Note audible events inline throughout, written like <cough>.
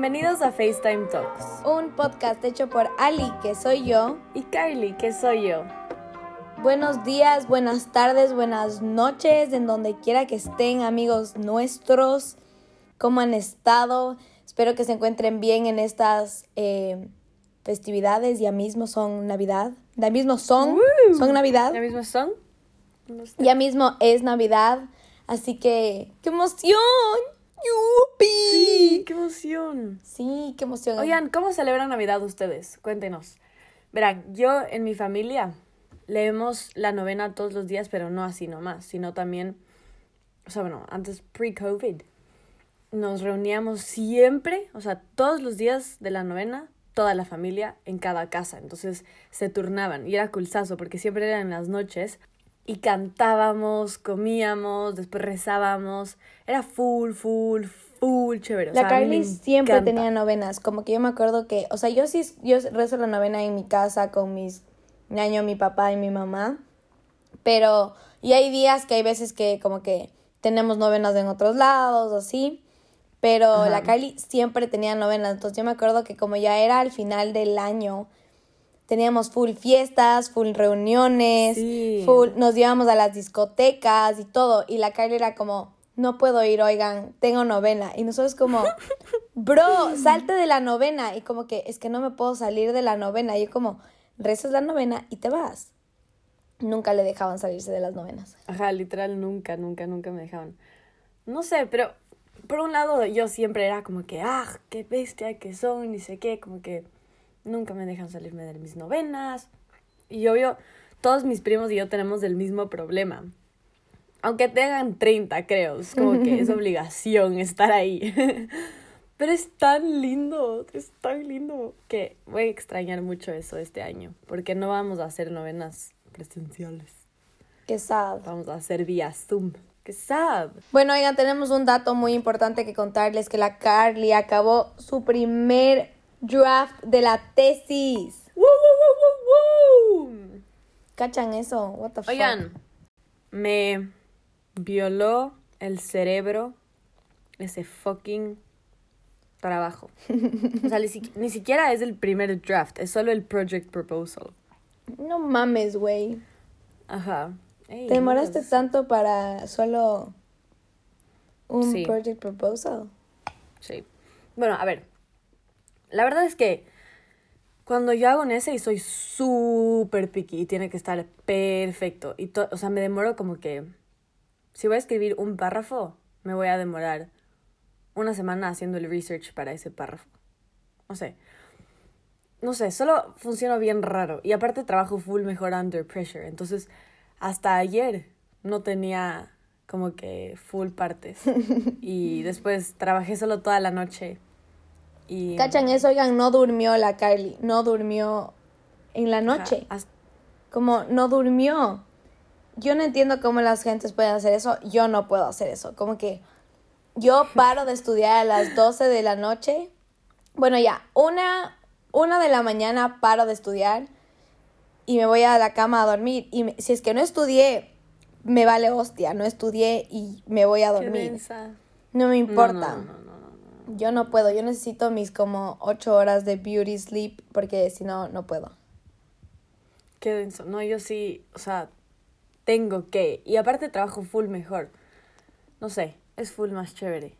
Bienvenidos a FaceTime Talks. Un podcast hecho por Ali, que soy yo. Y Kylie, que soy yo. Buenos días, buenas tardes, buenas noches, en donde quiera que estén, amigos nuestros. ¿Cómo han estado? Espero que se encuentren bien en estas eh, festividades. Ya mismo son Navidad. Ya mismo son. Son Navidad. ¿Ya mismo son? Ya mismo es Navidad. Así que, ¡qué emoción! ¡Yupi! Sí, qué emoción. Sí, qué emoción. Oigan, ¿cómo celebran Navidad ustedes? Cuéntenos. Verán, yo en mi familia leemos la novena todos los días, pero no así nomás, sino también, o sea, bueno, antes pre-COVID, nos reuníamos siempre, o sea, todos los días de la novena, toda la familia en cada casa. Entonces se turnaban y era culsazo porque siempre eran en las noches y cantábamos, comíamos, después rezábamos. Era full, full, full chévere. O la sea, Carly siempre encanta. tenía novenas. Como que yo me acuerdo que, o sea, yo sí, yo rezo la novena en mi casa con mis ñaño, mi papá y mi mamá. Pero, y hay días que hay veces que como que tenemos novenas en otros lados, así. Pero Ajá. la Kylie siempre tenía novenas. Entonces yo me acuerdo que como ya era al final del año, teníamos full fiestas, full reuniones, Sí. full, nos íbamos a las discotecas y todo. Y la Kylie era como, no puedo ir, oigan, tengo novena. Y nosotros como, <laughs> bro, salte de la novena. Y como que, es que no me puedo salir de la novena. Y yo como, rezas la novena y te vas. Nunca le dejaban salirse de las novenas. Ajá, literal, nunca, nunca, nunca me dejaban. No sé, pero por un lado yo siempre era como que, ah, qué bestia que son, ni sé qué, como que nunca me dejan salirme de mis novenas. Y obvio, todos mis primos y yo tenemos el mismo problema. Aunque tengan 30, creo, es como que es <laughs> obligación estar ahí. <laughs> Pero es tan lindo, es tan lindo que voy a extrañar mucho eso este año, porque no vamos a hacer novenas presenciales. Qué sad. Vamos a hacer vía Zoom. ¡Qué sad! Bueno, oigan, tenemos un dato muy importante que contarles, que la Carly acabó su primer draft de la tesis. ¡Woo, woo, woo! ¿Cachan eso? What the fuck? Oigan, me violó el cerebro ese fucking trabajo. O sea, ni, si- ni siquiera es el primer draft, es solo el project proposal. No mames, güey. Ajá. Ey, ¿Te demoraste tanto para solo un Sí. project proposal? Sí. Bueno, a ver. La verdad es que cuando yo hago un essay soy súper picky y tiene que estar perfecto. Y o sea, me demoro como que. Si voy a escribir un párrafo, me voy a demorar una semana haciendo el research para ese párrafo. No sé. No sé, solo funciona bien raro. Y aparte trabajo full mejor under pressure. Entonces, hasta ayer no tenía como que full partes. <laughs> Y después trabajé solo toda la noche. Y ¿Cachan eso? Oigan, no durmió la Carly. No durmió en la noche. Como no durmió. Yo no entiendo cómo las gentes pueden hacer eso. Yo no puedo hacer eso. Como que yo <laughs> paro de estudiar a las 12 de la noche. Bueno, ya, una, una de la mañana paro de estudiar y me voy a la cama a dormir. Y me- si es que no estudié, me vale hostia. No estudié y me voy a dormir. No me importa. no, no, no. Yo no puedo. Yo necesito mis como 8 horas de beauty sleep porque si no, no puedo. Qué denso. No, yo sí, o sea, tengo que. Y aparte trabajo full mejor. No sé, es full más chévere.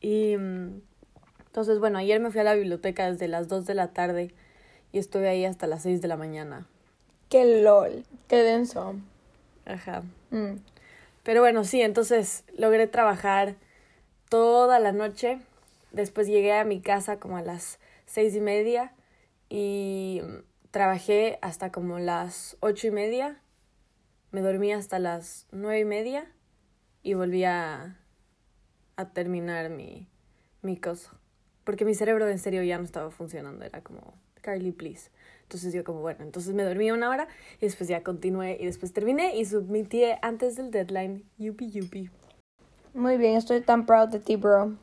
Y mm, entonces, bueno, ayer me fui a la biblioteca desde las 2 de la tarde y estuve ahí hasta las 6 de la mañana. Qué lol. Qué denso. Ajá. Mm. Pero bueno, sí, entonces logré trabajar toda la noche. Después llegué a mi casa como a las seis y media y trabajé hasta como las ocho y media. Me dormí hasta las nueve y media y volví a, a terminar mi, mi cosa. Porque mi cerebro en serio ya no estaba funcionando. Era como, Carly, please. Entonces yo como, bueno, entonces me dormí una hora y después ya continué y después terminé y submití antes del deadline. Yupi, yupi. Muy bien, estoy tan proud de ti, bro.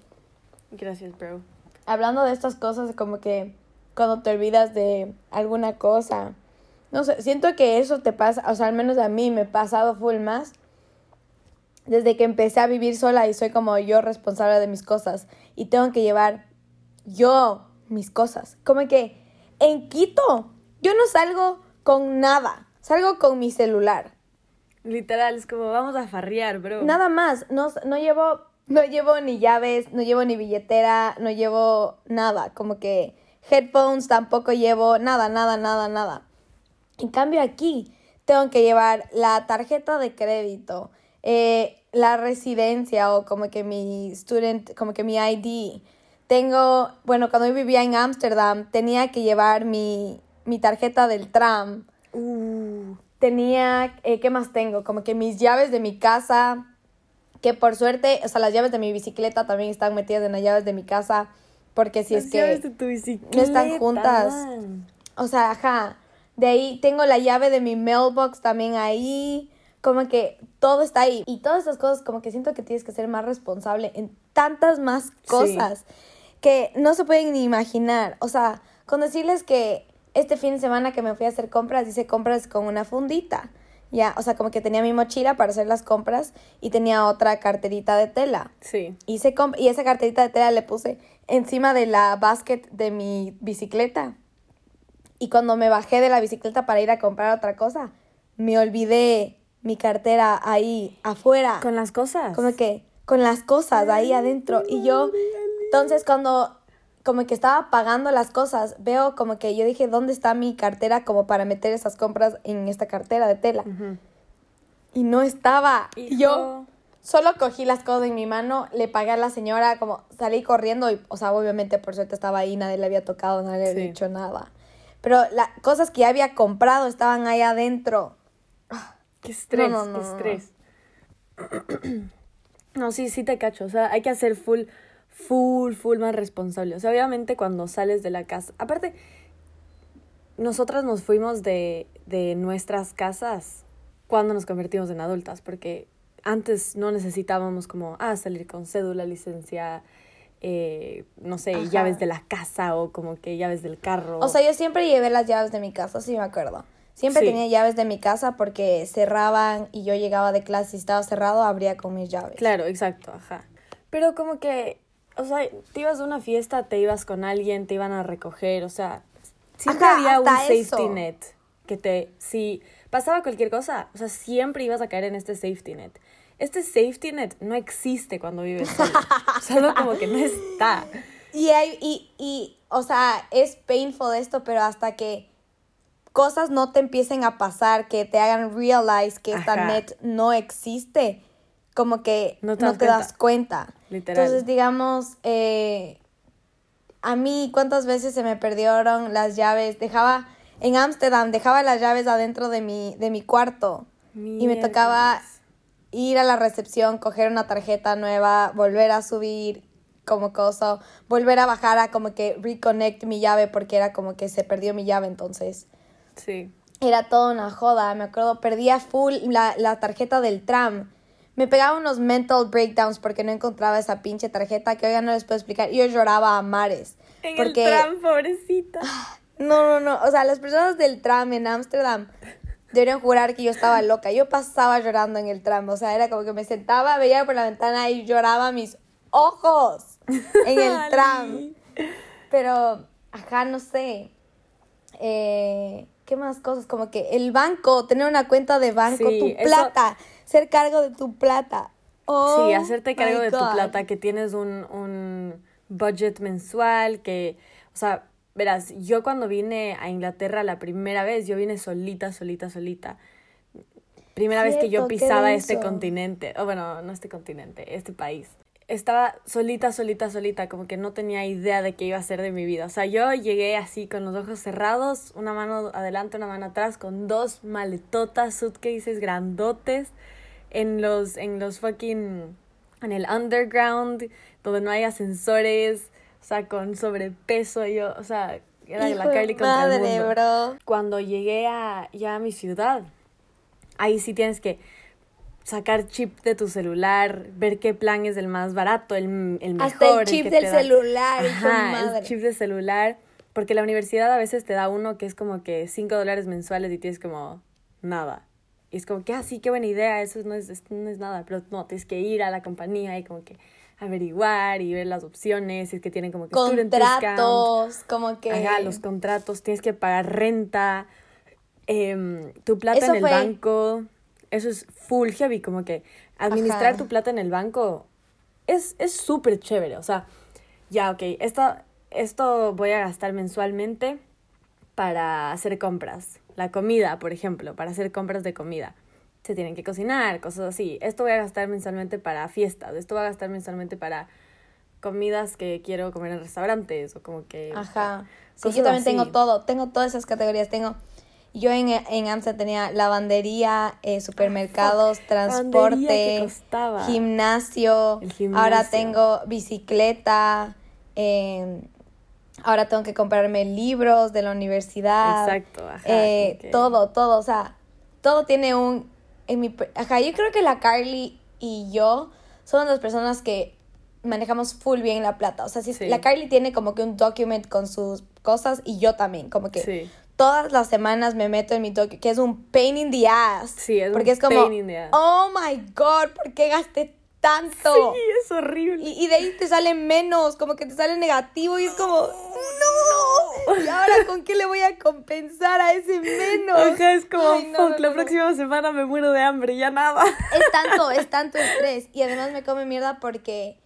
Gracias, bro. Hablando de estas cosas, como que cuando te olvidas de alguna cosa, no sé, siento que eso te pasa, o sea, al menos a mí me ha pasado full más desde que empecé a vivir sola y soy como yo responsable de mis cosas y tengo que llevar yo mis cosas. Como que en Quito yo no salgo con nada, salgo con mi celular. Literal, es como vamos a farrear, bro. Nada más, no, no llevo no llevo ni llaves, no llevo ni billetera, no llevo nada, como que headphones tampoco llevo, nada, nada, nada, nada. En cambio aquí tengo que llevar la tarjeta de crédito, eh, la residencia o como que mi student, como que mi ID. Tengo, bueno, cuando yo vivía en Ámsterdam tenía que llevar mi, mi tarjeta del tram. Uh, Tenía, eh, ¿qué más tengo? Como que mis llaves de mi casa, que por suerte, o sea, las llaves de mi bicicleta también están metidas en las llaves de mi casa, porque si las es que llaves de tu bicicleta. no están juntas. O sea, ajá. De ahí tengo la llave de mi mailbox también ahí. Como que todo está ahí. Y todas esas cosas, como que siento que tienes que ser más responsable en tantas más cosas que no se pueden ni imaginar. O sea, con decirles que este fin de semana que me fui a hacer compras, hice compras con una fundita. Ya, o sea, como que tenía mi mochila para hacer las compras y tenía otra carterita de tela. Sí. Comp- y esa carterita de tela le puse encima de la basket de mi bicicleta. Y cuando me bajé de la bicicleta para ir a comprar otra cosa, me olvidé mi cartera ahí afuera. Con las cosas. Como que con las cosas ahí adentro. Y yo, entonces cuando como que estaba pagando las cosas, veo como que yo dije, ¿dónde está mi cartera como para meter esas compras en esta cartera de tela? Y no estaba. Y yo solo cogí las cosas en mi mano, le pagué a la señora, como salí corriendo y, o sea, obviamente por suerte estaba ahí, nadie le había tocado, nadie le había Sí. dicho nada. Pero las cosas que ya había comprado estaban ahí adentro. Qué estrés, No, no, no, qué no, no. estrés. <clears throat> No, sí, sí te cacho. O sea, hay que hacer full, full, full más responsable. O sea, obviamente cuando sales de la casa. Aparte, nosotras nos fuimos de, de nuestras casas cuando nos convertimos en adultas, porque antes no necesitábamos como, ah, salir con cédula, licencia, eh, no sé, Ajá. llaves de la casa o como que llaves del carro. O sea, yo siempre llevé las llaves de mi casa, sí me acuerdo. Siempre Sí. tenía llaves de mi casa porque cerraban y yo llegaba de clase y estaba cerrado, abría con mis llaves. Claro, exacto, ajá. Pero como que, o sea, te ibas a una fiesta, te ibas con alguien, te iban a recoger, o sea, siempre Ajá, había un safety eso. net que te, si pasaba cualquier cosa, o sea, siempre ibas a caer en este safety net. Este safety net no existe cuando vives solo, <laughs> solo como que no está. Y, hay, y, y, o sea, es painful esto, pero hasta que cosas no te empiecen a pasar, que te hagan realize que esta Ajá. net no existe, como que No no te te, das das cuenta. Literal. Entonces, digamos, eh, a mí cuántas veces se me perdieron las llaves, dejaba en Ámsterdam, dejaba las llaves adentro de mi, de mi cuarto y me tocaba ir a la recepción, coger una tarjeta nueva, volver a subir como cosa, volver a bajar a como que reconnect mi llave porque era como que se perdió mi llave entonces. Sí. Era toda una joda, me acuerdo, perdía full la, la tarjeta del tram. Me pegaba unos mental breakdowns porque no encontraba esa pinche tarjeta que hoy ya no les puedo explicar. Y yo lloraba a mares. En porque el tram, pobrecita. no, no, no. O sea, las personas del tram en Ámsterdam deberían jurar que yo estaba loca. Yo pasaba llorando en el tram. O sea, era como que me sentaba, veía por la ventana y lloraba mis ojos en el <laughs> tram. Pero, ajá, no sé. Eh, ¿Qué más cosas? Como que el banco, tener una cuenta de banco, Sí, tu eso- plata, ser cargo de tu plata. Oh, sí, hacerte cargo de tu plata, que tienes un, un budget mensual, que, o sea, verás, yo cuando vine a Inglaterra la primera vez, yo vine solita, solita, solita. Primera vez que yo pisaba este continente, o bueno, no este continente, este país. Estaba solita, solita, solita, como que no tenía idea de qué iba a hacer de mi vida. O sea, yo llegué así con los ojos cerrados, una mano adelante, una mano atrás, con dos maletotas, suitcases grandotes en los, en los fucking, en el underground, donde no hay ascensores, o sea, con sobrepeso, yo, o sea, era Hijo la Carly contra el madre, mundo. bro. Cuando llegué a, ya a mi ciudad, ahí sí tienes que sacar chip de tu celular, ver qué plan es el más barato, el, el mejor. Hasta el chip que del celular, Ajá, madre. el chip de celular, porque la universidad a veces te da uno que es como que 5 dólares mensuales y tienes como nada. Y es como que, ah, sí, qué buena idea, eso no es, esto no es nada, pero no, tienes que ir a la compañía y como que averiguar y ver las opciones, si es que tienen como que. Contratos, como que... Ajá, los contratos, tienes que pagar renta, em, tu plata Eso en el fue- banco. Eso es full heavy, como que administrar Ajá. tu plata en el banco es es súper chévere. O sea, ya, ok, esto, esto voy a gastar mensualmente para hacer compras. La comida, por ejemplo, para hacer compras de comida. Se tienen que cocinar, cosas así. Esto voy a gastar mensualmente para fiestas. Esto voy a gastar mensualmente para comidas que quiero comer en restaurantes o como que... Ajá. Sí, yo también así. tengo todo, tengo todas esas categorías. Tengo, yo en, en Amsterdam tenía lavandería, eh, supermercados, Ah, transporte, gimnasio. Gimnasio. Ahora tengo bicicleta. eh, ahora tengo que comprarme libros de la universidad. Exacto, ajá, eh, Todo, todo, o sea, todo tiene un... En mi, ajá, yo creo que la Carly y yo somos las personas que manejamos full bien la plata. O sea, si Sí. la Carly tiene como que un document con sus cosas y yo también, como que Sí. todas las semanas me meto en mi document, que es un pain in the ass. Sí, es un porque es como, pain in the ass. oh my god, ¿por qué gasté tanto? Sí, es horrible. Y, y de ahí te sale menos, como que te sale negativo y es como, no. ¿Y ahora con qué le voy a compensar a ese menos? Ajá, es como, Ay, no, fuck, no, la no, próxima semana me muero de hambre, ya nada. Es tanto, es tanto estrés. Y además me come mierda porque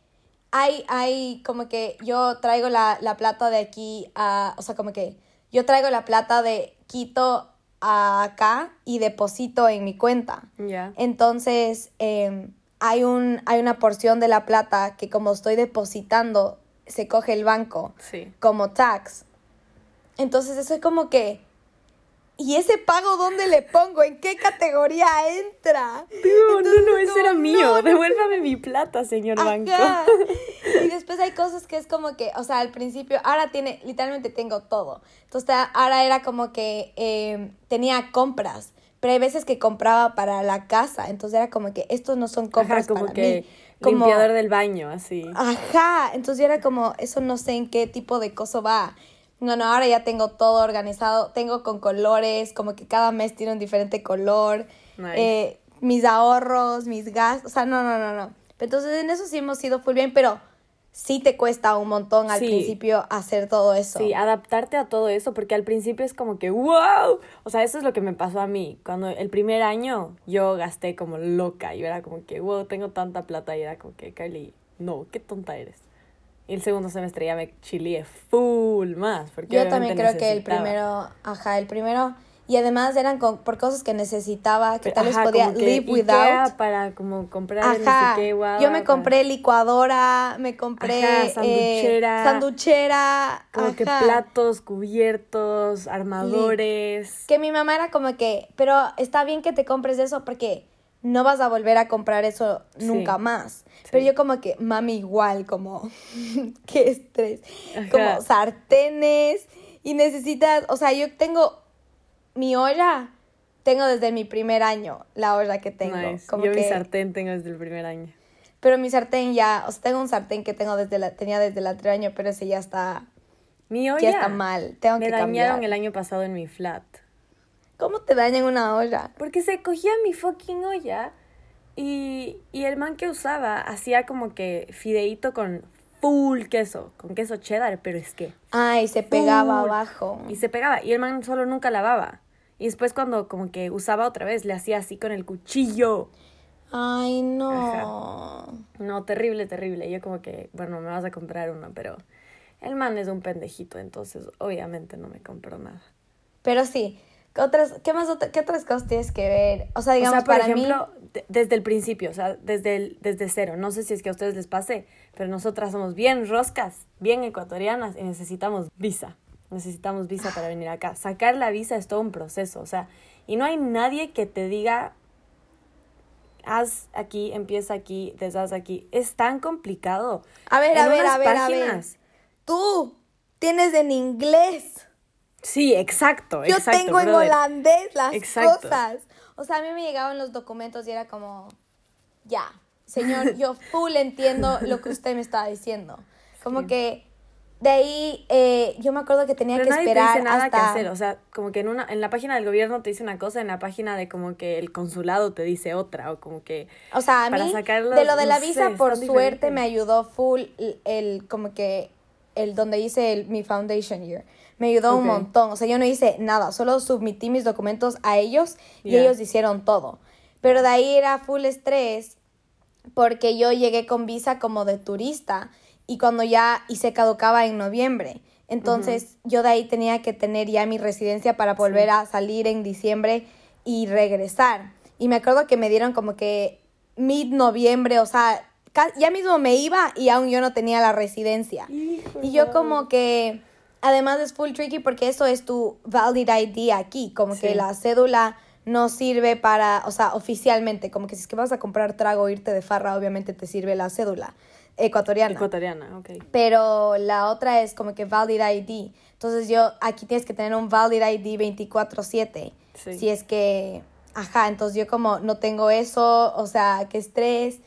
hay, hay como que yo traigo la, la plata de aquí a, o sea, como que yo traigo la plata de Quito a acá y deposito en mi cuenta. Ya. Entonces, eh, hay, un, hay una porción de la plata que como estoy depositando, se coge el banco Sí. como tax. Entonces, eso es como que... ¿Y ese pago dónde le pongo? ¿En qué categoría entra? No, no, no, ese era mío. no, no, Devuélvame mi plata, señor banco. Y después hay cosas que es como que, o sea, al principio, ahora tiene, literalmente tengo todo. Entonces, ahora era como que eh, tenía compras, pero hay veces que compraba para la casa. Entonces era como que estos no son compras Ajá, como para que mí. Como, limpiador del baño, así. Ajá, entonces era como, eso no sé en qué tipo de cosa va. No, no, ahora ya tengo todo organizado, tengo con colores, como que cada mes tiene un diferente color, Nice. eh, mis ahorros, mis gastos, o sea, no, no, no, no. Entonces en eso sí hemos ido full bien, pero sí te cuesta un montón al Sí. principio hacer todo eso. Sí, adaptarte a todo eso, porque al principio es como que, wow, o sea, eso es lo que me pasó a mí. Cuando el primer año yo gasté como loca, y era como que, wow, tengo tanta plata, y era como que, Carly, no, qué tonta eres. Y el segundo semestre ya me chileé full más, porque Yo también creo que el primero, ajá, el primero, y además eran con- por cosas que necesitaba, que Pero, tal vez ajá, podía live without. para como comprar Ajá, no sé qué, guau, yo me compré licuadora, me compré Ajá, eh, sanduchera. sanduchera, como que platos, cubiertos, armadores. Que mi mamá era como que, pero está bien que te compres eso porque no vas a volver a comprar eso Sí. nunca más. Sí. Pero yo como que, mami, igual, como, <laughs> qué estrés. Ajá. Como sartenes y necesitas, o sea, yo tengo mi olla, tengo desde mi primer año la olla que tengo. Nice. Como Yo mi sartén tengo desde el primer año. Pero mi sartén ya, o sea, tengo un sartén que tengo desde la, tenía desde el otro año, pero ese ya está, Mi olla. ya está mal. Tengo Me que dañaron cambiar. el año pasado en mi flat. ¿Cómo te dañan una olla? Porque se cogía mi fucking olla y, y el man que usaba hacía como que fideíto con full queso, con queso cheddar, pero es que... Ay, se pegaba full. abajo. Y se pegaba. Y el man solo nunca lavaba. Y después cuando como que usaba otra vez, le hacía así con el cuchillo. Ay, no. No, terrible, terrible. Yo como que, bueno, me vas a comprar uno, pero el man es un pendejito, entonces obviamente no me compró nada. Pero sí, ¿qué otras, qué más qué otras cosas tienes que ver? O sea, digamos, o sea, por para ejemplo, de- desde el principio, o sea, desde, el, desde cero. No sé si es que a ustedes les pase, pero nosotras somos bien roscas, bien ecuatorianas y necesitamos visa. Necesitamos visa para venir acá. Sacar la visa es todo un proceso, o sea, y no hay nadie que te diga, haz aquí, empieza aquí, deshaz aquí. Es tan complicado. A ver, En a ver, a ver, a ver. páginas. Tú tienes en inglés. Sí, exacto, Yo exacto. tengo en brother. holandés las Exacto. cosas. O sea, a mí me llegaban los documentos y era como, ya, señor, yo full entiendo lo que usted me estaba diciendo. Como Sí. que De ahí, eh, yo me acuerdo que tenía Pero que nadie te esperar dice nada hasta... que hacer, o sea, como que en una en la página del gobierno te dice una cosa, en la página de como que el consulado te dice otra o como que O sea, a para mí, sacarlos, de lo de no la sé, visa, por suerte me ayudó full el, el- como que, el donde hice el- mi foundation year. Me ayudó un montón. O sea, yo no hice nada, solo submití mis documentos a ellos y ellos hicieron todo. Pero de ahí era full estrés porque yo llegué con visa como de turista y cuando ya, y se caducaba en noviembre. Entonces yo de ahí tenía que tener ya mi residencia para volver a salir en diciembre y regresar. Y me acuerdo que me dieron como que mid-noviembre, o sea, ya mismo me iba y aún yo no tenía la residencia. Hijo Y yo como que, además es full tricky porque eso es tu valid ID aquí, como que la cédula no sirve para, o sea, oficialmente, como que si es que vas a comprar trago o irte de farra, obviamente te sirve la cédula ecuatoriana. ecuatoriana, ok. pero la otra es como que valid ID. Entonces yo, aquí tienes que tener un valid ID 24/7. Sí. Si es que, ajá, entonces yo como no tengo eso, o sea, qué estrés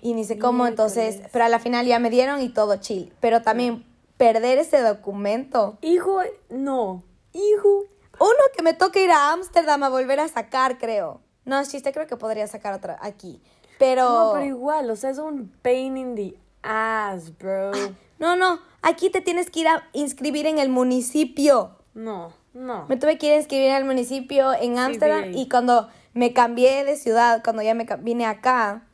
y ni sé cómo, entonces, pero a la final ya me dieron y todo chill. Pero también perder ese documento. Hijo, no. Hijo. Uno que me toca ir a Ámsterdam a volver a sacar, creo. No, chiste, creo que podría sacar otra aquí. Pero... No, pero igual, o sea, es un pain in the ass, bro. No, no, aquí te tienes que ir a inscribir en el municipio. No, no. Me tuve que ir a inscribir al municipio en Ámsterdam y cuando me cambié de ciudad, cuando ya me vine acá,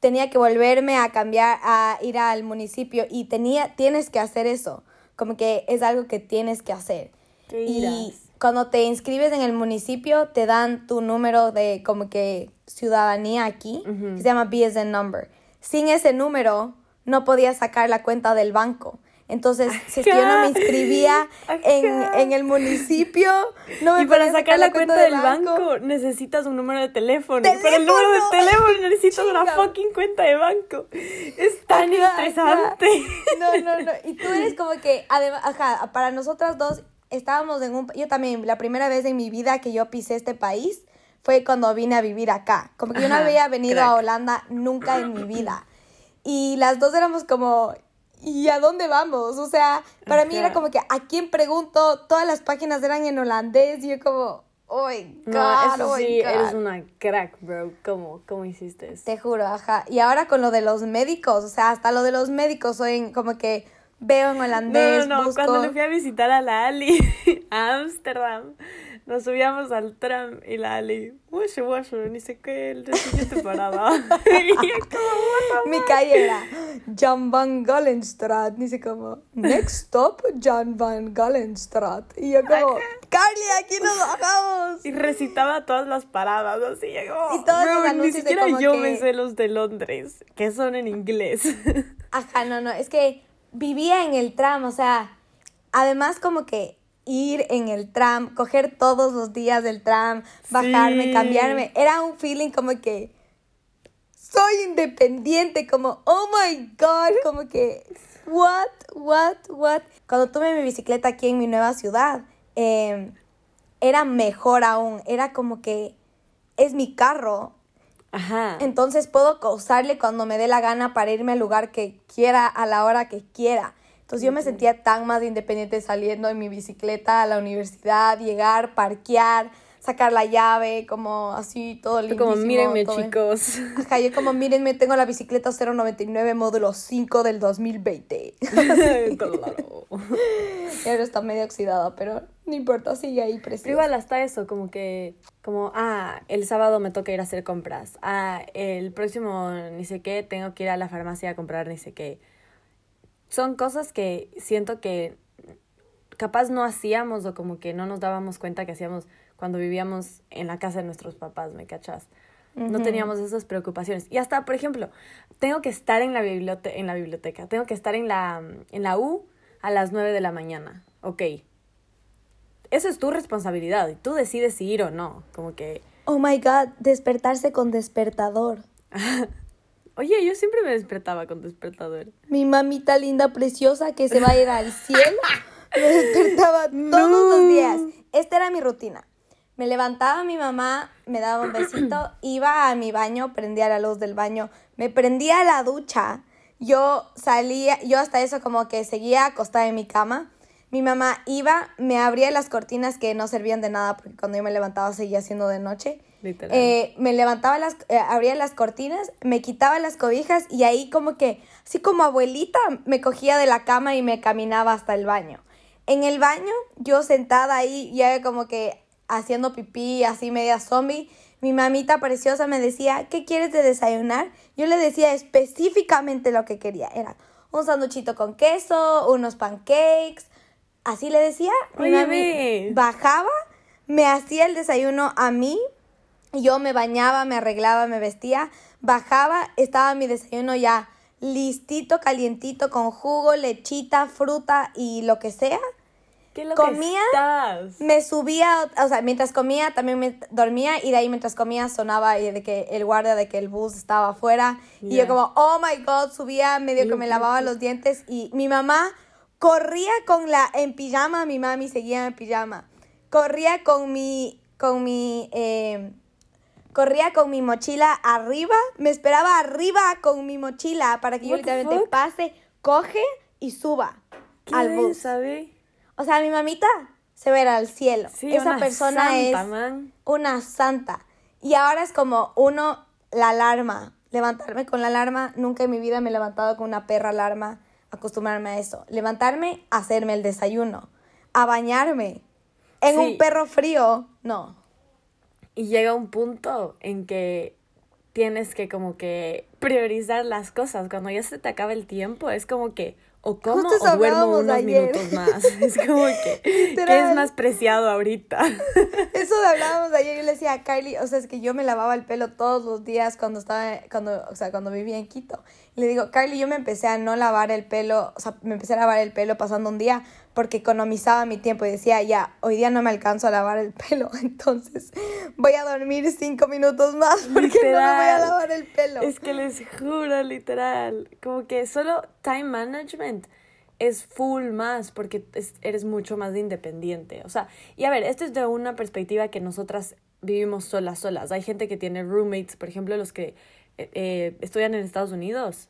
tenía que volverme a cambiar, a ir al municipio y tenía, tienes que hacer eso, como que es algo que tienes que hacer. ¿Qué Y irás? cuando te inscribes en el municipio, te dan tu número de como que ciudadanía aquí, que se llama BSN number. Sin ese número, no podía sacar la cuenta del banco. Entonces, si es que yo no me inscribía en, en el municipio, no me y para sacar la cuenta del banco, necesitas un número de teléfono. Y Para el número de ¡Teléfono! teléfono necesitas una fucking cuenta de banco. Es tan Ajá, estresante. ajá. No, no, no. Y tú eres como que, además, ajá, para nosotras dos estábamos en un... Yo también, la primera vez en mi vida que yo pisé este país fue cuando vine a vivir acá. Como que yo no había venido a. Holanda nunca en mi vida. Y las dos éramos como... ¿Y a dónde vamos? O sea, para mí era Ajá. como que a quién pregunto, todas las páginas eran en holandés y yo como, oh my God, No, eso oh my sí, God". eres una crack, bro. ¿Cómo, cómo hiciste eso? Te juro, ajá. Y ahora con lo de los médicos, o sea, hasta lo de los médicos soy como que veo en No, holandés, no, no. busco. Cuando le fui a visitar a la Ali <laughs> a Ámsterdam, nos subíamos al tram y la Ali, washo, washo, ni sé qué, el siguiente parada. <laughs> y como, Mi calle era Jan van Galenstraat, ni sé cómo. Next stop, Jan van Galenstraat. Y yo como, Carly, aquí nos bajamos. Y recitaba todas las paradas, así. como, Y todos los "Bro, ni anuncios de siquiera como yo que- me sé los de Londres, que son en inglés. <laughs> Ajá, no, no, es que vivía en el tram, o sea, además como que ir en el tram, coger todos los días del tram, bajarme, Sí. cambiarme, era un feeling como que soy independiente, como, oh my god, como que, what, what, what. Cuando tuve mi bicicleta aquí en mi nueva ciudad, eh, era mejor aún, era como que es mi carro, Ajá. entonces puedo usarle cuando me dé la gana para irme al lugar que quiera, a la hora que quiera. Entonces yo me sentía tan más independiente saliendo en mi bicicleta a la universidad, llegar, parquear, sacar la llave, como así todo lindo. como, mírenme, chicos. Ajá, yo como, mírenme, tengo la bicicleta 099 módulo 5 del 2020. Claro. <laughs> Y ahora está medio oxidada, pero no importa, sigue ahí Pero preciosa. igual hasta eso, como que, como, ah, el sábado me toca ir a hacer compras. Ah, el próximo ni sé qué, tengo que ir a la farmacia a comprar ni sé qué. Son cosas que siento que capaz no hacíamos o como que no nos dábamos cuenta que hacíamos cuando vivíamos en la casa de nuestros papás, ¿me cachas? No teníamos esas preocupaciones. Y hasta, por ejemplo, tengo que estar en la, bibliote en la biblioteca, tengo que estar en la, en la U a las 9 de la mañana. Ok, eso es tu responsabilidad y tú decides si ir o no. Como que, Oh my god, despertarse con despertador. <laughs> oye, yo siempre me despertaba con despertador. Mi mamita linda, preciosa, que se va a ir al cielo, me despertaba todos los <laughs> días. Esta era mi rutina. Me levantaba mi mamá, me daba un besito, <clears throat> iba a mi baño, prendía la luz del baño, me prendía la ducha, yo salía, yo hasta eso como que seguía acostada en mi cama. Mi mamá iba, me abría las cortinas que no servían de nada porque cuando yo me levantaba seguía siendo de noche. Literal. Eh, me levantaba las, eh, abría las cortinas, me quitaba las cobijas y ahí como que, así como abuelita, me cogía de la cama y me caminaba hasta el baño. En el baño, yo sentada ahí, ya como que haciendo pipí, así media zombie, mi mamita preciosa me decía, ¿qué quieres de desayunar? Yo le decía específicamente lo que quería. Era un sanduchito con queso, unos pancakes. Así le decía. Mi mami bajaba, me hacía el desayuno a mí. Yo me bañaba, me arreglaba, me vestía. Bajaba, estaba mi desayuno ya listito, calientito, con jugo, lechita, fruta y lo que sea. ¿Qué lo comía, que estás? Me subía, o sea, mientras comía también me dormía y de ahí mientras comía sonaba y de que el guardia de que el bus estaba afuera y Ya. yo como, oh my god, subía medio que me lavaba los dientes y mi mamá corría con la, en pijama, mi mami seguía en pijama, corría con mi, con mi, eh, corría con mi mochila arriba, me esperaba arriba con mi mochila para que yo What literalmente fuck? pase, coge y suba ¿Qué al bus. sabe? O sea, mi mamita se verá al cielo. Sí, Esa una persona santa, es man. una santa. Y ahora es como uno, la alarma. Levantarme con la alarma. Nunca en mi vida me he levantado con una perra alarma. Acostumbrarme a eso. Levantarme, hacerme el desayuno. A bañarme. En Sí. un perro frío. No. Y llega un punto en que tienes que como que priorizar las cosas. Cuando ya se te acaba el tiempo, es como que o como o duermo unos ayer. minutos más. <laughs> Es como que <laughs> ¿qué es más preciado ahorita? <laughs> Eso de hablábamos ayer, yo le decía a Kylie, o sea, es que yo me lavaba el pelo todos los días cuando estaba, cuando, o sea, cuando vivía en Quito. Le digo, Kylie, yo me empecé a no lavar el pelo, o sea, me empecé a lavar el pelo pasando un día porque economizaba mi tiempo y decía, ya, hoy día no me alcanzo a lavar el pelo, <laughs> entonces voy a dormir cinco minutos más porque no me voy a lavar el pelo. Es que les juro, literal, como que solo time management es full más porque es- eres mucho más independiente. O sea, y a ver, esto es de una perspectiva que nosotras vivimos solas, solas. Hay gente que tiene roommates, por ejemplo, los que eh, eh, estudian en Estados Unidos,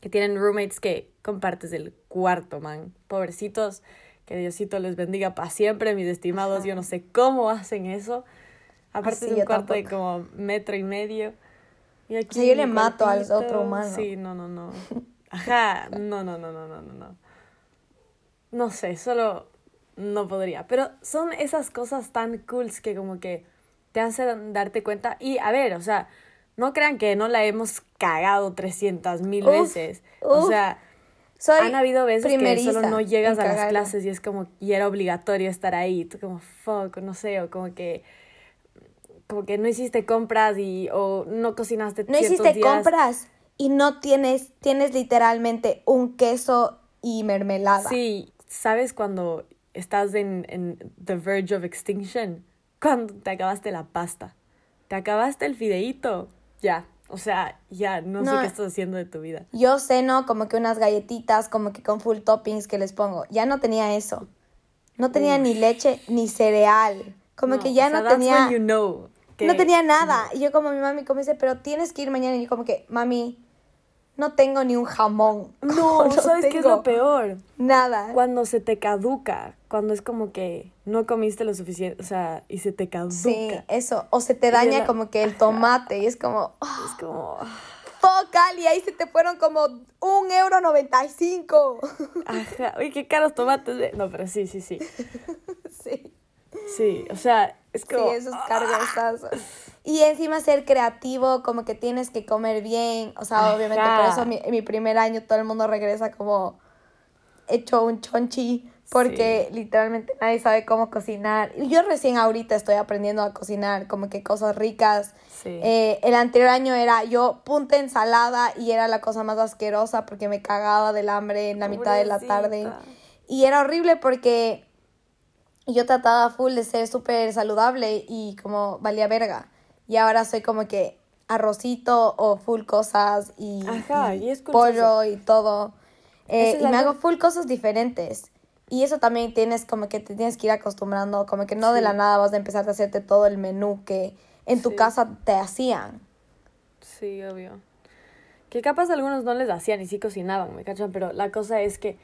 que tienen roommates que compartes el cuarto, man. Pobrecitos, que Diosito les bendiga para siempre, mis estimados. Yo no sé cómo hacen eso. Aparte Así, de un cuarto de como metro y medio. Y aquí sea, yo le mato al otro humano. Sí, no, no, no. <laughs> Ajá, no, no, no, no, no, no, no. No sé, solo no podría. Pero son esas cosas tan cool que como que te hacen darte cuenta. Y a ver, o sea, no crean que no la hemos cagado 300 mil Uf, veces. O sea, Soy han habido veces que solo no llegas a las clases y es como, y era obligatorio estar ahí. y Tú como, fuck, no sé, o como que, como que no hiciste compras y, o no cocinaste No hiciste días. compras y no tienes, tienes literalmente un queso y mermelada. Sí, ¿sabes cuando estás en, en the verge of extinction? Cuando te acabaste la pasta. Te acabaste el fideíto. Ya. O sea, ya no, No. sé qué estás haciendo de tu vida. Yo ceno como que unas galletitas, como que con full toppings que les pongo. Ya no tenía eso. No tenía ni leche ni cereal. Como que ya o sea, no tenía. when you know que- No tenía nada. Y yo como mi mami como dice, pero tienes que ir mañana. Y yo como que, mami, no tengo ni un jamón. <laughs> <laughs> No, ¿sabes qué es lo peor? Nada. Cuando se te caduca, cuando es como que no comiste lo suficiente, o sea, y se te caduca. Sí, eso. O se te Y daña la- como que el tomate. Y es como, ah, Es como, fuck, Ali, ahí se te fueron como un euro noventa y cinco. <laughs> ajá, oye, qué caros tomates. eh. No, pero sí, sí, sí. sí. Sí, o sea, es Sí, como... esos cargos. Y encima ser creativo, como que tienes que comer bien. O sea, obviamente por eso mi, mi primer año todo el mundo regresa como hecho un chonchi. Porque literalmente nadie sabe cómo cocinar. Yo recién ahorita estoy aprendiendo a cocinar, como que cosas ricas. Sí. Eh, el anterior año era yo punta ensalada y era la cosa más asquerosa porque me cagaba del hambre en la mitad de la tarde. Y era horrible porque yo trataba full de ser súper saludable y como valía verga. Y ahora soy como que arrocito o full cosas y, Ajá, y pollo y todo. Eh, y me hago full cosas diferentes. Y eso también tienes como que te tienes que ir acostumbrando, como que no de la nada vas a empezar a hacerte todo el menú que en tu Sí. casa te hacían. Sí, obvio. Que capaz algunos no les hacían y sí cocinaban, ¿me cachan? Pero la cosa es que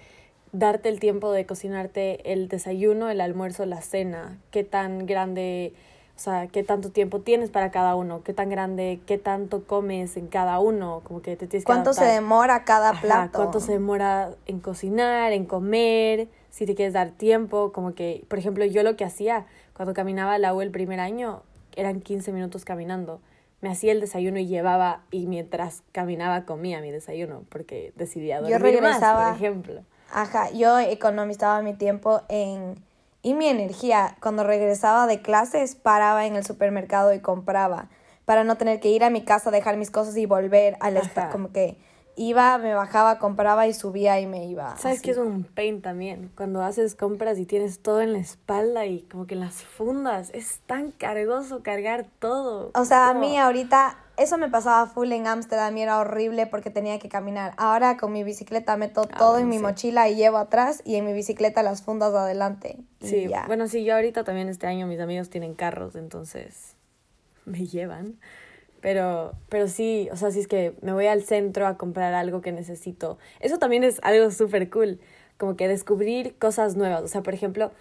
darte el tiempo de cocinarte el desayuno, el almuerzo, la cena, qué tan grande, o sea, qué tanto tiempo tienes para cada uno, qué tan grande, qué tanto comes en cada uno, como que te tienes que ¿Cuánto se adaptar. demora cada Ajá, plato? cuánto se demora en cocinar, en comer, si te quieres dar tiempo, como que, por ejemplo, yo lo que hacía cuando caminaba al agua el primer año eran 15 minutos caminando. Me hacía el desayuno y llevaba, y mientras caminaba comía mi desayuno, porque decidía Yo dormir más, regresaba- por ejemplo. Ajá, yo economizaba mi tiempo en y mi energía. Cuando regresaba de clases, paraba en el supermercado y compraba para no tener que ir a mi casa, dejar mis cosas y volver al esta, Ajá. como que iba, me bajaba, compraba y subía y me iba. ¿Sabes qué es un pain también? Cuando haces compras y tienes todo en la espalda y como que las fundas, es tan cargoso cargar todo. O sea, a mí ahorita eso me pasaba full en Ámsterdam y era horrible porque tenía que caminar. Ahora con mi bicicleta meto Ah, todo bueno, en mi sí. mochila y llevo atrás y en mi bicicleta las fundas adelante. Sí, ya. bueno, sí, yo ahorita también este año mis amigos tienen carros, entonces <laughs> me llevan. Pero, pero sí, o sea, si es que me voy al centro a comprar algo que necesito. Eso también es algo súper cool, como que descubrir cosas nuevas. O sea, por ejemplo,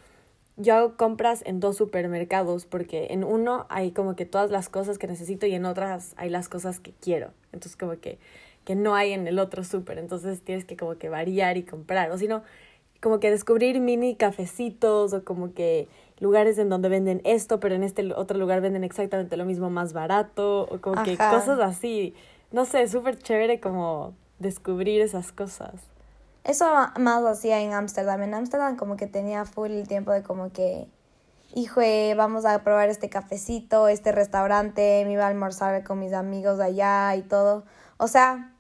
yo hago compras en dos supermercados porque en uno hay como que todas las cosas que necesito y en otras hay las cosas que quiero. Entonces como que, que no hay en el otro súper. Entonces tienes que como que variar y comprar. O si no, como que descubrir mini cafecitos o como que lugares en donde venden esto, pero en este otro lugar venden exactamente lo mismo más barato. O como que cosas así. No sé, súper chévere como descubrir esas cosas. Eso más lo hacía en Ámsterdam. En Ámsterdam como que tenía full el tiempo de como que, hijo, vamos a probar este cafecito, este restaurante, me iba a almorzar con mis amigos allá y todo. O sea,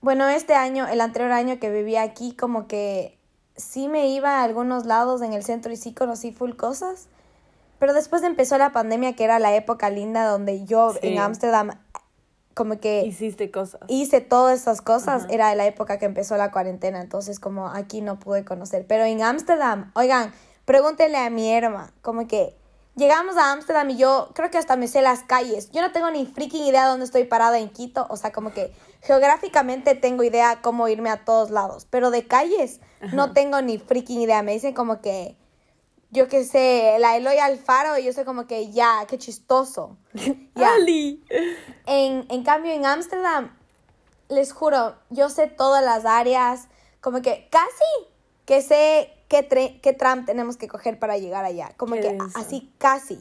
bueno, este año, el anterior año que vivía aquí, como que sí me iba a algunos lados en el centro y sí conocí full cosas. Pero después empezó la pandemia, que era la época linda donde yo Sí. en Ámsterdam como que Hiciste cosas. hice todas esas cosas, Ajá. era la época que empezó la cuarentena, entonces como aquí no pude conocer. Pero en Ámsterdam, oigan, pregúntenle a mi herma, como que llegamos a Ámsterdam y yo creo que hasta me sé las calles. Yo no tengo ni freaking idea de dónde estoy parada en Quito, o sea, como que geográficamente tengo idea cómo irme a todos lados, pero de calles no tengo ni freaking idea. Me dicen como que, yo qué sé, la Eloy Alfaro y yo soy como que, ya, qué chistoso. <laughs> Ya. Ali. En, en cambio, en Ámsterdam, les juro, yo sé todas las áreas, como que casi que sé qué, tre- qué tram tenemos que coger para llegar allá. Como Qué que denso. así casi.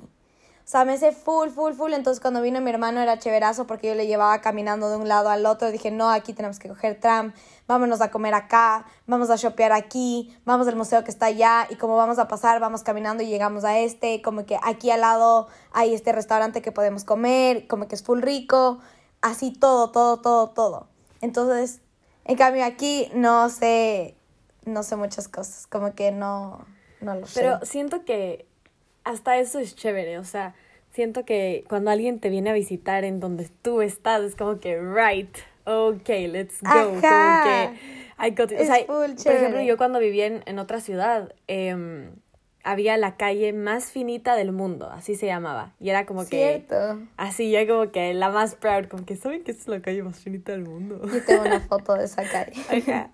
O sea, me sé full, full, full. Entonces, cuando vino mi hermano era chéverazo porque yo le llevaba caminando de un lado al otro. Dije, no, aquí tenemos que coger tram. Vámonos a comer acá. Vamos a shopear aquí. Vamos al museo que está allá. Y como vamos a pasar, vamos caminando y llegamos a este. Como que aquí al lado hay este restaurante que podemos comer. Como que es full rico. Así todo, todo, todo, todo. Entonces, en cambio aquí no sé, no sé muchas cosas. Como que no, no lo sé. Pero siento que hasta eso es chévere, o sea, siento que cuando alguien te viene a visitar en donde tú estás, es como que, right, okay, let's go. Como Ajá. que, I got it. O sea, por ejemplo, yo cuando vivía en, en otra ciudad, em, había la calle más finita del mundo, así se llamaba. Y era como que, Cierto. así ya como que la más proud, como que, ¿saben que es la calle más finita del mundo? Yo tengo una foto de esa calle. <laughs> Ajá.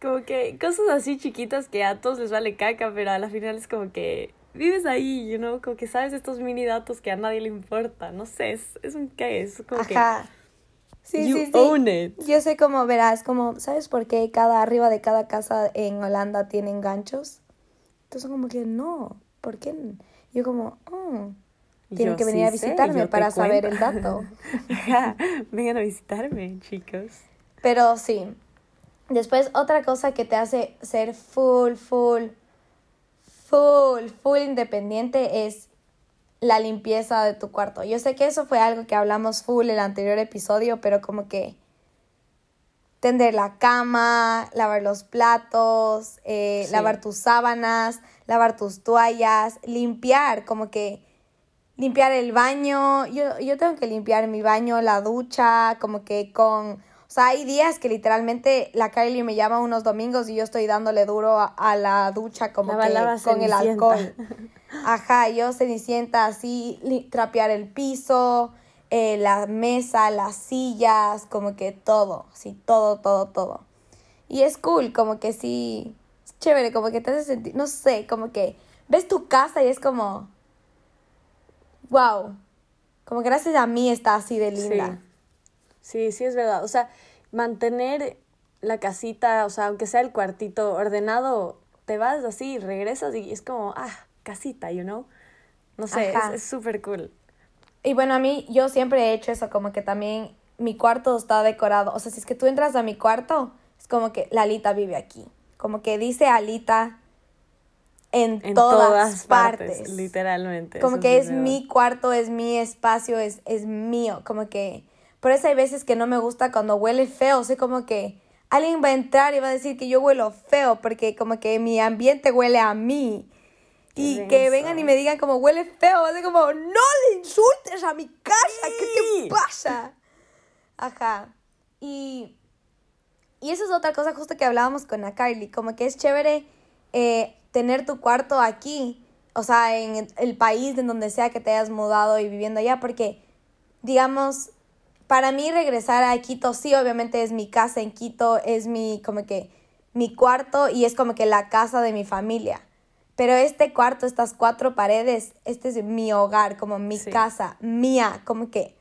Como que cosas así chiquitas que a todos les vale caca, pero a la final es como que vives ahí, you know, como que sabes estos mini datos que a nadie le importa. No sé, es, es un qué, es como Ajá. que Sí, you sí, sí. own it. Yo sé cómo verás, como, ¿sabes por qué cada arriba de cada casa en Holanda tienen ganchos? Entonces como que no, ¿por qué? Yo como, oh, tienen Yo que venir sí a visitarme para saber cuento. el dato. <laughs> Ajá, Vengan a visitarme, chicos. Pero sí. Después, otra cosa que te hace ser full, full, full, full independiente es la limpieza de tu cuarto. Yo sé que eso fue algo que hablamos full en el anterior episodio, pero como que tender la cama, lavar los platos, eh, Sí. lavar tus sábanas, lavar tus toallas, limpiar, como que limpiar el baño. Yo, yo tengo que limpiar mi baño, la ducha, como que con... O sea, hay días que literalmente la Kylie me llama unos domingos y yo estoy dándole duro a, a la ducha como La que con el alcohol. <laughs> Ajá, yo cenicienta así, trapear el piso, eh, la mesa, las sillas, como que todo, sí, todo, todo, todo. Y es cool, como que sí, es chévere, como que te hace sentir, no sé, como que ves tu casa y es como, wow, como gracias a mí está así de linda. Sí. Sí, sí es verdad. O sea, mantener la casita, o sea, aunque sea el cuartito ordenado, te vas así, regresas y es como, ah, casita, you know? No sé, es súper cool. Y bueno, a mí, yo siempre he hecho eso, como que también mi cuarto está decorado. O sea, si es que tú entras a mi cuarto, es como que la Alita vive aquí. Como que dice Alita en, todas, partes, Literalmente. Como que es mi cuarto, es mi espacio, es, es mío. Como que. Por eso hay veces que no me gusta cuando huele feo. Sea, como que alguien va a entrar y va a decir que yo huelo feo, porque como que mi ambiente huele a mí. Y que vengan y me digan como huele feo, así como, no le insultes a mi casa, ¿qué te pasa? Ajá. Y, y eso es otra cosa justo que hablábamos con a Kylie, como que es chévere eh, tener tu cuarto aquí, o sea, en el país en donde sea que te hayas mudado y viviendo allá, porque, digamos, para mí regresar a Quito, sí, obviamente es mi casa en Quito, es mi, como que, mi cuarto y es como que la casa de mi familia. Pero este cuarto, estas cuatro paredes, este es mi hogar, como mi casa, mía, como que...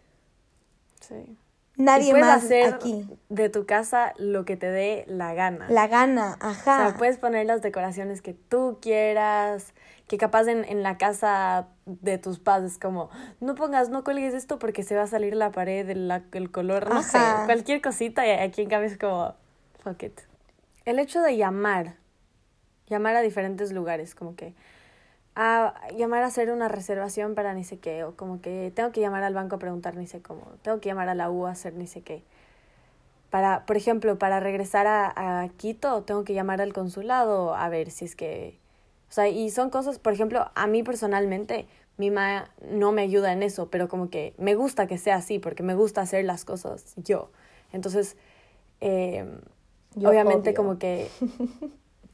Sí. Nadie más hacer aquí. De tu casa lo que te dé la gana. La gana, ajá. O sea, puedes poner las decoraciones que tú quieras, que capaz en, en la casa de tus padres, como, no pongas, no cuelgues esto porque se va a salir la pared, el, el color, no sé, cualquier cosita y aquí en cambio es como, fuck it. El hecho de llamar llamar a diferentes lugares, como que a llamar a hacer una reservación para ni sé qué, o como que tengo que llamar al banco a preguntar ni sé cómo, tengo que llamar a la U a hacer ni sé qué. Para, por ejemplo, para regresar a, a Quito, tengo que llamar al consulado a ver si es que... O sea, y son cosas, por ejemplo, a mí personalmente, mi mamá no me ayuda en eso, pero como que me gusta que sea así, porque me gusta hacer las cosas yo. Entonces, eh, obviamente como que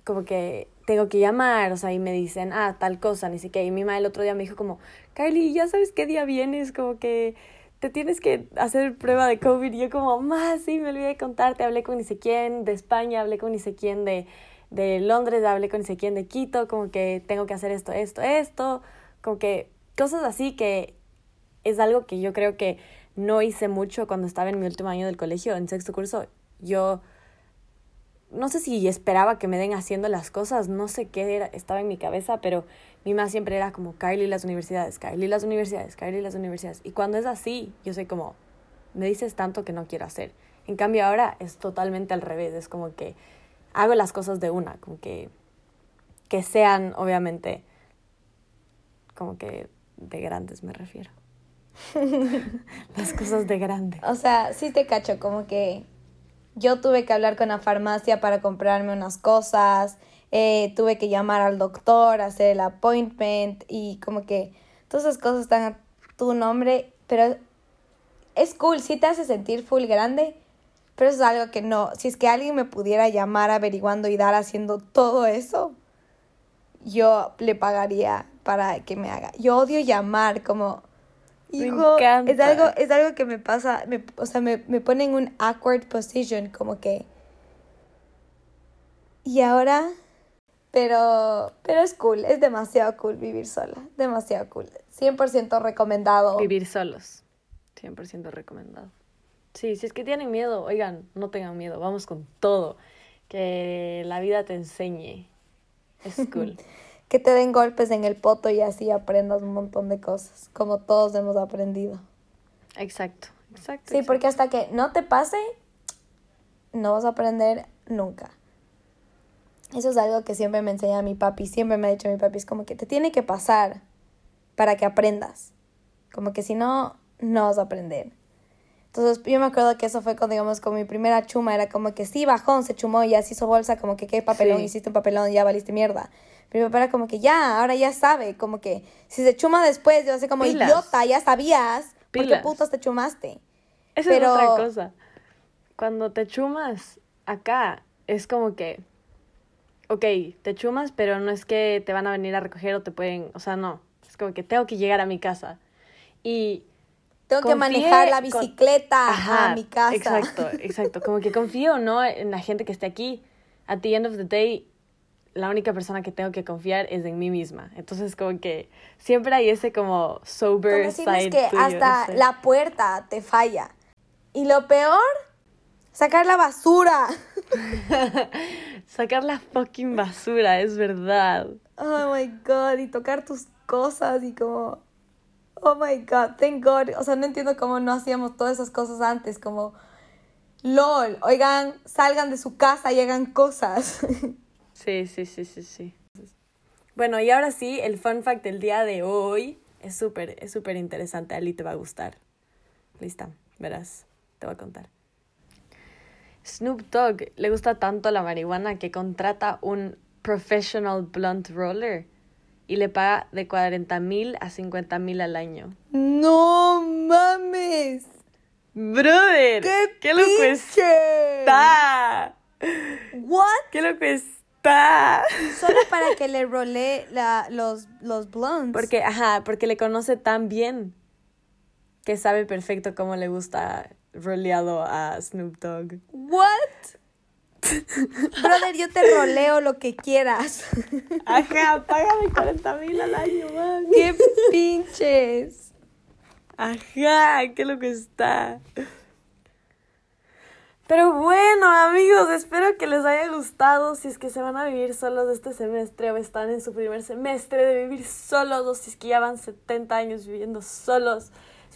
como que tengo que llamar, o sea, y me dicen, ah, tal cosa, ni siquiera. Y mi mamá el otro día me dijo como, Kylie, ¿ya sabes qué día vienes? Como que te tienes que hacer prueba de COVID. Y yo como, más, sí, me olvidé de contarte, hablé con ni sé quién de España, hablé con ni sé quién de, de Londres, hablé con quién de Quito, como que tengo que hacer esto, esto, esto, como que cosas así que es algo que yo creo que no hice mucho cuando estaba en mi último año del colegio, en sexto curso. Yo no sé si esperaba que me den haciendo las cosas, no sé qué era, estaba en mi cabeza, pero mi mamá siempre era como Kylie las universidades, Kylie las universidades, Kylie las universidades. Y cuando es así, yo soy como, me dices tanto que no quiero hacer. En cambio ahora es totalmente al revés, es como que hago las cosas de una, como que, que sean obviamente como que de grandes me refiero. <laughs> las cosas de grandes. O sea, sí te cacho, como que yo tuve que hablar con la farmacia para comprarme unas cosas, eh, tuve que llamar al doctor, hacer el appointment y como que todas esas cosas están a tu nombre, pero es cool, sí te hace sentir full grande, pero eso es algo que no, si es que alguien me pudiera llamar averiguando y dar haciendo todo eso, yo le pagaría para que me haga. Yo odio llamar como Hijo, es algo, es algo que me pasa, me, o sea, me, me pone en un awkward position, como que... Y ahora, pero, pero es cool, es demasiado cool vivir sola, demasiado cool. 100% recomendado. Vivir solos, 100% recomendado. Sí, si es que tienen miedo, oigan, no tengan miedo, vamos con todo. Que la vida te enseñe. Es <laughs> cool. que te den golpes en el poto y así aprendas un montón de cosas, como todos hemos aprendido. Exacto, exacto. Sí, porque hasta que no te pase, no vas a aprender nunca. Eso es algo que siempre me enseña mi papi, siempre me ha dicho mi papi, es como que te tiene que pasar para que aprendas. Como que si no, no vas a aprender. Entonces yo me acuerdo que eso fue cuando, digamos, con mi primera chuma, era como que sí, bajón, se chumó y ya se hizo bolsa, como que qué papelón, hiciste un papelón, ya valiste mierda. Pero mi papá era como que ya, ahora ya sabe, como que si se chuma después, yo sé como idiota, ya sabías, ¿por qué putas te chumaste? Esa Pero... es otra cosa. Cuando te chumas acá, es como que, ok, te chumas, pero no es que te van a venir a recoger o te pueden, o sea, no, es como que tengo que llegar a mi casa. Y Tengo que confíe manejar la con- bicicleta Ajá, a mi casa. Exacto, exacto. Como que confío no en la gente que esté aquí. At the end of the day, la única persona que tengo que confiar es en mí misma. Entonces, como que siempre hay ese como sober Como side que tuyo, no hasta sé. la puerta te falla. Y lo peor, sacar la basura. <laughs> Sacar la fucking basura, es verdad. Oh my god, y tocar tus cosas y como. Oh my god, thank god. O sea, no entiendo cómo no hacíamos todas esas cosas antes. Como. LOL, oigan, salgan de su casa y hagan cosas. <laughs> Sí, sí, sí, sí, sí. Bueno, y ahora sí, el fun fact del día de hoy es súper, es súper interesante. Ali te va a gustar. Lista, verás, te voy a contar. Snoop Dogg le gusta tanto la marihuana que contrata un professional blunt roller y le paga de 40 mil a 50 mil al año. no mames. ¡Brother! ¡Qué, ¿Qué pinche! está! ¿What? ¡Qué loco está! Solo para que le role la, los, los blunts. Porque, ajá, porque le conoce tan bien que sabe perfecto cómo le gusta roleado a Snoop Dogg. ¿What? <laughs> Brother, yo te roleo lo que quieras. <laughs> Ajá, págame 40 mil al año, man. ¡Qué pinches! Ajá, qué loco está. Pero bueno, amigos, espero que les haya gustado. Si es que se van a vivir solos este semestre o están en su primer semestre de vivir solos o si es que ya van 70 años viviendo solos.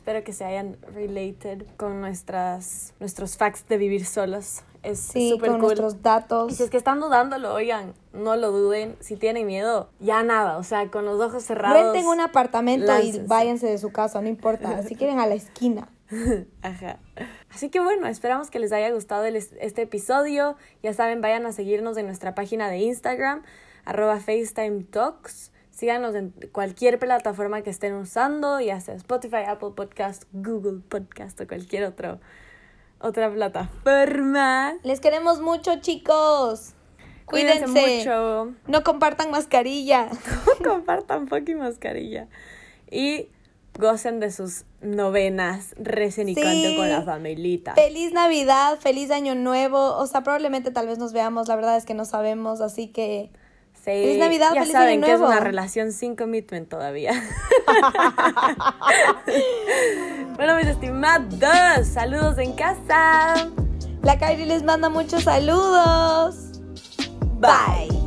Espero que se hayan related con nuestras, nuestros facts de vivir solos. Es Sí, súper con cool. nuestros Y datos. si es que están dudándolo, oigan, no lo duden. Si tienen miedo, ya nada. O sea, con los ojos cerrados. Renten un apartamento y váyanse de su casa, no importa. Si quieren a la esquina. <laughs> Ajá. Así que bueno, esperamos que les haya gustado el- este episodio. Ya saben, vayan a seguirnos en nuestra página de Instagram, arroba FaceTime Talks. Síganos en cualquier plataforma que estén usando, ya sea Spotify, Apple Podcast, Google Podcast o cualquier otro, otra plataforma. Les queremos mucho, chicos. Cuídense, Cuídense. mucho. No compartan mascarilla. <laughs> Compartan fucking mascarilla. Y gocen de sus novenas recién y Sí. canto con la familita. Feliz Navidad, feliz Año Nuevo. O sea, probablemente tal vez nos veamos. La verdad es que no sabemos, así que. Sí, Feliz Navidad, ya feliz saben Año que es Nuevo. una relación sin commitment todavía. <laughs> bueno, mis estimados, saludos en casa. La Kairi les manda muchos saludos. Bye.